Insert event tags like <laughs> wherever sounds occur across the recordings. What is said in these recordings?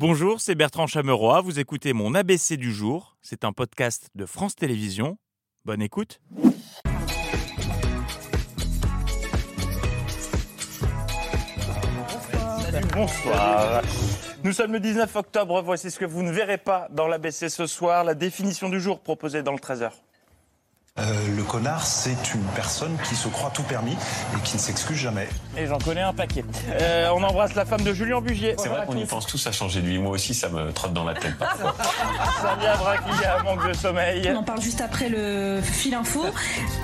Bonjour, c'est Bertrand Chameroy. Vous écoutez mon ABC du jour. C'est un podcast de France Télévisions. Bonne écoute. Bonsoir. Nous sommes le 19 octobre. Voici ce que vous ne verrez pas dans l'ABC ce soir. La définition du jour proposée dans le 13h. Euh, le connard, c'est une personne qui se croit tout permis et qui ne s'excuse jamais. Et j'en connais un paquet. Euh, on embrasse la femme de Julien Bugier. C'est vrai qu'on y pense tous à changer de vie. Moi aussi, ça me trotte dans la tête parfois. Samia Braki a un manque de sommeil. On en parle juste après le fil info.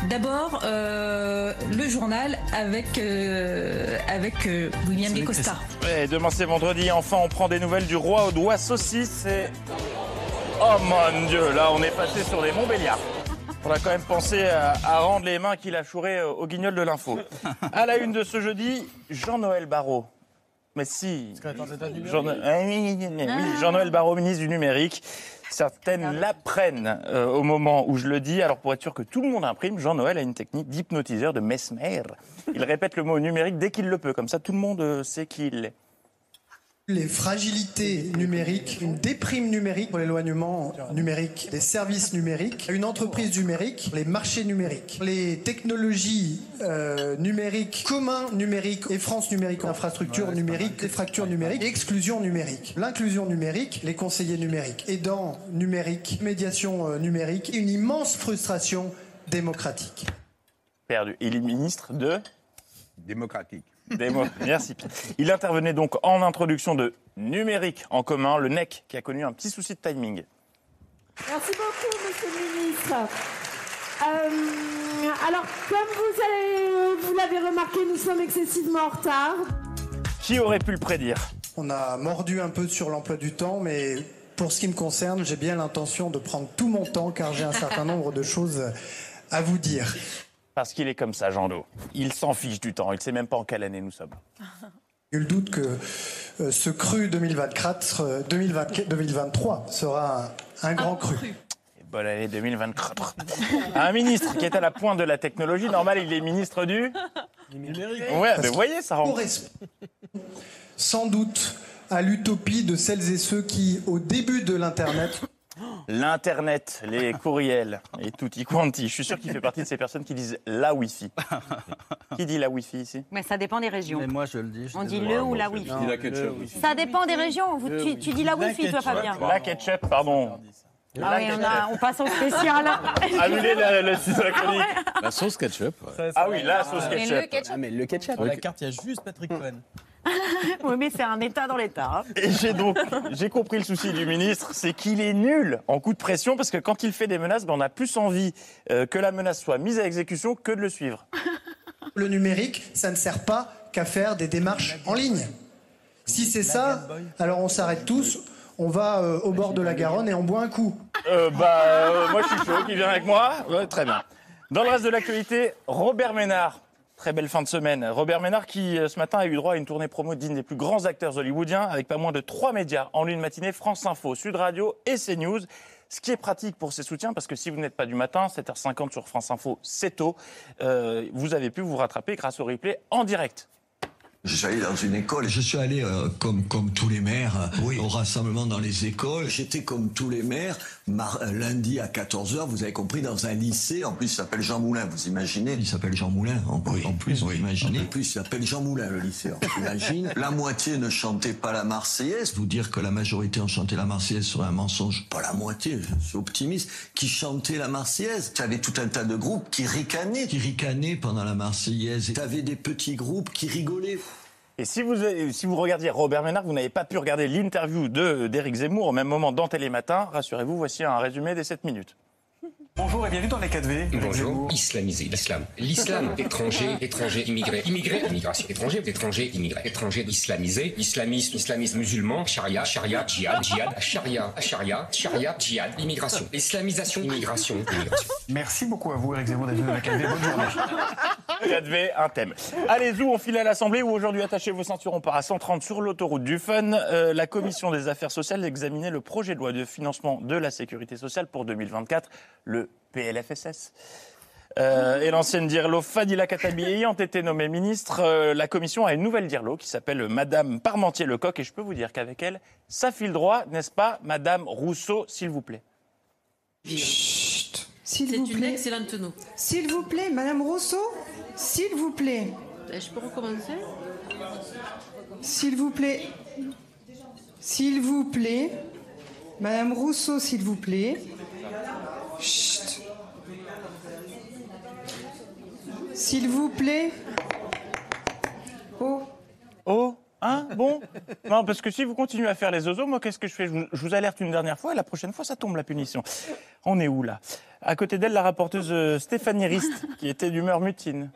D'abord, euh, le journal avec, euh, avec euh, William Descosta. Ouais, demain c'est vendredi. Enfin, on prend des nouvelles du roi aux doigts saucisses et... Oh mon Dieu, là on est passé sur les Montbéliards. On a quand même pensé à, à rendre les mains qu'il a chourées euh, au guignol de l'info. <laughs> À la une de ce jeudi, Jean-Noël Barrot. Mais si. Jean- Ah Jean-Noël Barrot, ministre du numérique. Certaines l'apprennent euh, au moment où je le dis. Alors pour être sûr que tout le monde imprime, Jean-Noël a une technique d'hypnotiseur de Mesmer. Il répète le mot numérique dès qu'il le peut. Comme ça, tout le monde euh, sait qui il est. Les fragilités numériques, une déprime numérique pour l'éloignement numérique, des services numériques, une entreprise numérique, les marchés numériques, les technologies euh, numériques, communs numériques et France numérique, infrastructure numérique, les fractures numériques, exclusion numérique, l'inclusion numérique, les conseillers numériques, aidants numériques, médiation euh, numérique, une immense frustration démocratique. Perdu. Il est ministre de... démocratique. Démo. Merci. Pierre. Il intervenait donc en introduction de numérique en commun, le NEC, qui a connu un petit souci de timing. Merci beaucoup, monsieur le ministre. Euh, alors, comme vous avez- vous l'avez remarqué, nous sommes excessivement en retard. Qui aurait pu le prédire? On a mordu un peu sur l'emploi du temps, mais pour ce qui me concerne, j'ai bien l'intention de prendre tout mon temps car j'ai un certain nombre de choses à vous dire. Parce qu'il est comme ça, Jean Do. Il s'en fiche du temps. Il ne sait même pas en quelle année nous sommes. <laughs> Nul doute que euh, ce cru 2024, euh, 2020 2023 sera un, un grand cru. Et bonne année 2024. <laughs> Un ministre qui est à la pointe de la technologie, normal, il est ministre du numérique. Ouais, mais vous voyez, ça rend. Correspond sans doute à l'utopie de celles et ceux qui, au début de l'Internet, L'Internet, les courriels et tutti quanti. Je suis sûr qu'il fait partie de ces personnes qui disent la Wi-Fi. Qui dit la Wi-Fi ici Mais ça dépend des régions. Mais moi, je le dis. je On dit le ou la Wi-Fi. A ketchup. Ça dépend des régions. Vous- tu, tu dis la Wi-Fi, toi, Fabien. La ketchup, pardon. Ah oui, on, a- on passe au spécial. <laughs> Annulez la, la, la chronique. La sauce ketchup. Ah oui, la sauce Mais ketchup. le ketchup. Ah, mais le ketchup. Sur la carte, il y a juste Patrick Cohen. Oui, mais c'est un état dans l'état. hein. Et j'ai donc j'ai compris le souci du ministre, c'est qu'il est nul en coup de pression parce que quand il fait des menaces, ben, on a plus envie euh, que la menace soit mise à exécution que de le suivre. le numérique, ça ne sert pas qu'à faire des démarches en ligne. Si c'est ça, alors on s'arrête tous, on va euh, au bord de la Garonne et on boit un coup. Euh, bah, euh, moi je suis chaud, qui vient avec moi Ouais, Très bien. Dans le reste de l'actualité, Robert Ménard. Très belle fin de semaine. Robert Ménard qui, euh, ce matin, a eu droit à une tournée promo digne des plus grands acteurs hollywoodiens avec pas moins de trois médias en lune matinée, France Info, Sud Radio et CNews. Ce qui est pratique pour ses soutiens, parce que si vous n'êtes pas du matin, 7h50 sur France Info, c'est tôt, euh, vous avez pu vous rattraper grâce au replay en direct. Je suis allé dans une école. Je suis allé, euh, comme, comme tous les maires, euh, au rassemblement dans les écoles. J'étais comme tous les maires, euh, lundi à 14h, vous avez compris, dans un lycée. En plus, il s'appelle Jean Moulin, vous imaginez Il s'appelle Jean Moulin, en, en plus, vous imaginez En plus, il s'appelle Jean Moulin, le lycée. On imagine. <laughs> La moitié ne chantait pas la Marseillaise. Vous dire que la majorité ont chanté la Marseillaise serait un mensonge. Pas la moitié, je suis optimiste. Qui chantait la Marseillaise Tu avais tout un tas de groupes qui ricanaient. Qui ricanaient pendant la Marseillaise. Tu avais des petits groupes qui rigolaient. Et si vous, si vous regardiez Robert Ménard, vous n'avez pas pu regarder l'interview de- d'Éric Zemmour au même moment dans Télématin, rassurez-vous, voici un résumé des 7 minutes. Bonjour et bienvenue dans les 4V. Bonjour. Islamisé, l'islam. L'islam, <laughs> étranger, étranger, immigré, immigré, immigration, étranger, étranger, immigré, étranger, islamisé, islamiste, islamisme musulman, charia, charia, djihad, djihad, charia, charia, charia, djihad, immigration, islamisation, immigration, immigration. Merci beaucoup à vous, Eric Zemmour, d'être venu dans la 4V. Bonne journée. <laughs> 4V, un thème. Allez-y, on file à l'Assemblée où aujourd'hui, attachez vos ceintures, on part à 130 sur l'autoroute du Fun. Euh, la Commission des affaires sociales examinait le projet de loi de financement de la sécurité sociale pour 2024, le PLFSS. Euh, et l'ancienne Dirlo Fadila Katabi ont été nommés ministres. Euh, la commission a une nouvelle Dirlo qui s'appelle Madame Parmentier-Lecoq. Et je peux vous dire qu'avec elle, ça file droit, n'est-ce pas, Madame Rousseau, s'il vous plaît? Chut S'il C'est une excellente. S'il vous plaît, Madame Rousseau, s'il vous plaît. Je peux recommencer? S'il vous plaît. S'il vous plaît. Madame Rousseau, s'il vous plaît. Chut. S'il vous plaît. Oh. Oh Hein Bon Non, parce que si vous continuez à faire les oiseaux, moi, qu'est-ce que je fais? Je vous, je vous alerte une dernière fois et la prochaine fois, ça tombe, la punition. On est où, là? À côté d'elle, la rapporteuse euh, Stéphanie Rist, qui était d'humeur mutine.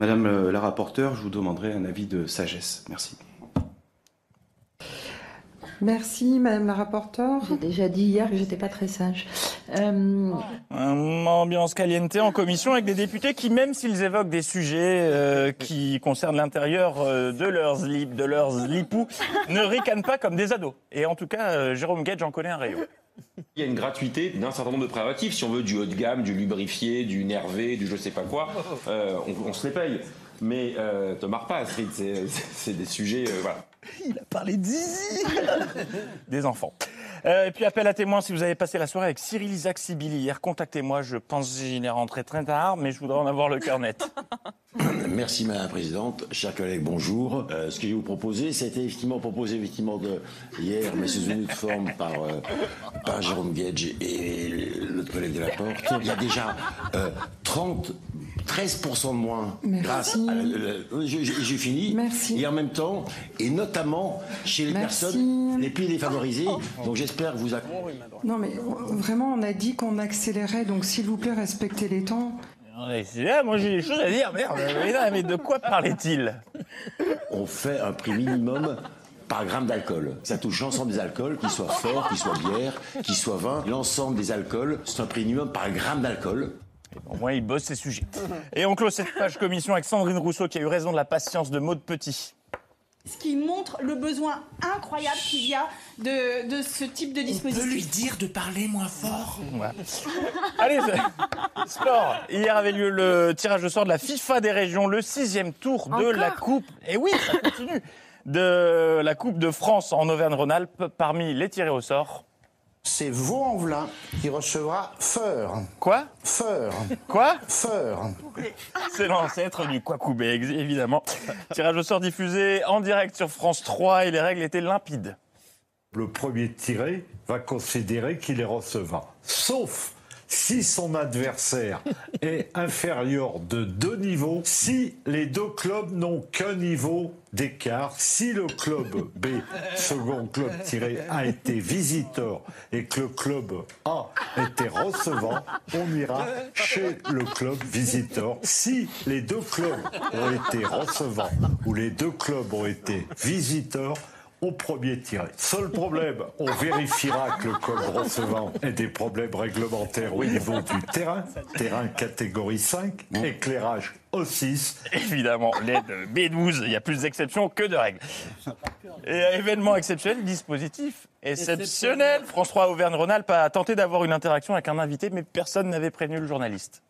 Madame euh, la rapporteure, je vous demanderai un avis de sagesse. Merci. Merci, Madame la rapporteure. J'ai déjà dit hier que j'étais pas très sage. Euh, ambiance caliente en commission avec des députés qui, même s'ils évoquent des sujets euh, qui concernent l'intérieur euh, de leurs slip, de leurs slipous, ne ricanent pas comme des ados. Et en tout cas, euh, Jérôme Gage en connaît un rayon. Il y a une gratuité d'un certain nombre de préservatifs. Si on veut du haut de gamme, du lubrifié, du nervé, du je sais pas quoi, euh, on, on se les paye. Mais euh, te marre pas, Astrid, c'est des sujets. euh, voilà. Il a parlé de zizi Des enfants. Euh, et puis appel à témoins, si vous avez passé la soirée avec Cyril Isaac Sibili hier, contactez-moi. Je pense qu'il est rentré très tard, mais je voudrais en avoir le cœur net. <laughs> Merci Madame la Présidente. Chers collègues, bonjour. Euh, ce que je vais vous proposer, c'était effectivement proposé effectivement de, hier, mais sous une autre forme par, euh, par Jérôme Gage et l'autre collègue de la Porte. Il y a déjà euh, 30, 13% de moins Merci. grâce à... je- J'ai fini. Merci. Et en même temps, et notamment chez les Merci. personnes les plus défavorisées. Donc j'espère que vous... Non, mais vraiment, on a dit qu'on accélérait, donc s'il vous plaît, respectez les temps. C'est là, moi j'ai des choses à dire, merde. Mais, non, mais de quoi parlait-il? On fait un prix minimum par gramme d'alcool. Ça touche l'ensemble des alcools, qu'ils soient forts, qu'ils soient bières, qu'ils soient vins. L'ensemble des alcools, c'est un prix minimum par gramme d'alcool. Au moins, il bosse ses sujets. Et on clôt cette page commission avec Sandrine Rousseau qui a eu raison de la patience de Maud Petit. Ce qui montre le besoin incroyable qu'il y a de, de ce type de dispositif. dire de parler moins fort Allez, sport. Hier avait lieu le tirage au sort de la FIFA des régions, le sixième tour de Encore la Coupe. Et oui, ça continue. De la Coupe de France en Auvergne-Rhône-Alpes, parmi les tirés au sort. C'est Vaux-en-Velin qui recevra Feur. Quoi? Feur. Quoi? Feur. C'est l'ancêtre du Quacoubé, évidemment. Tirage au sort diffusé en direct sur France 3 et les règles étaient limpides. Le premier tiré va considérer qu'il est recevant. Sauf si son adversaire <laughs> est inférieur de deux niveaux, si les deux clubs n'ont qu'un niveau d'écart, si le club B, second club tiré, a été visiteur et que le club A était recevant, on ira chez le club visiteur. Si les deux clubs ont été recevants ou les deux clubs ont été visiteurs, au premier tiré. Seul problème, on vérifiera que le club recevant ait des problèmes réglementaires au niveau du terrain, terrain catégorie 5, éclairage O6. Évidemment, l'aide B12, il y a plus d'exceptions que de règles. Et événement exceptionnel, dispositif exceptionnel. France 3 Auvergne-Rhône-Alpes a tenté d'avoir une interaction avec un invité, mais personne n'avait prévenu le journaliste.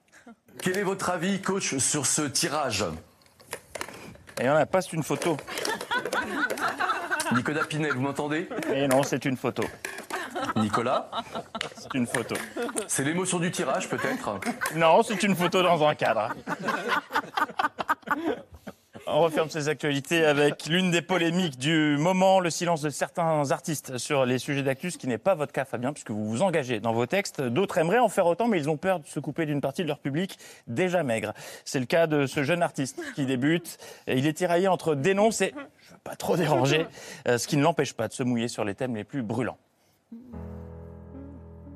Quel est votre avis, coach, sur ce tirage? Et on a pas, une photo. Nicolas Pinel, vous m'entendez? Et non, c'est une photo. Nicolas? C'est une photo. C'est l'émotion du tirage, peut-être? Non, c'est une photo dans un cadre. On referme ces actualités avec l'une des polémiques du moment, le silence de certains artistes sur les sujets d'actu, ce qui n'est pas votre cas, Fabien, puisque vous vous engagez dans vos textes. D'autres aimeraient en faire autant, mais ils ont peur de se couper d'une partie de leur public déjà maigre. C'est le cas de ce jeune artiste qui débute. Il est tiraillé entre dénonce et je veux pas trop déranger, euh, ce qui ne l'empêche pas de se mouiller sur les thèmes les plus brûlants.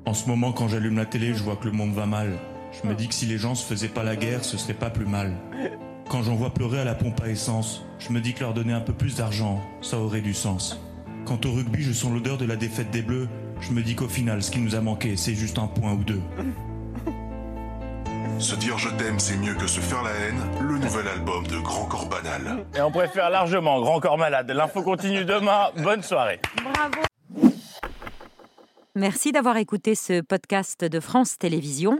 En ce moment, quand j'allume la télé, je vois que le monde va mal. Je me dis que si les gens se faisaient pas la guerre, ce serait pas plus mal. Quand j'en vois pleurer à la pompe à essence, je me dis que leur donner un peu plus d'argent, ça aurait du sens. Quand au rugby, je sens l'odeur de la défaite des Bleus, je me dis qu'au final, ce qui nous a manqué, c'est juste un point ou deux. Se dire je t'aime, c'est mieux que se faire la haine, le nouvel album de Grand Corps Banal. Et on préfère largement Grand Corps Malade. L'info continue demain. Bonne soirée. Merci d'avoir écouté ce podcast de France Télévisions.